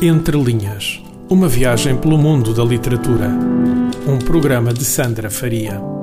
Entre Linhas Uma viagem pelo mundo da literatura. Um programa de Sandra Faria.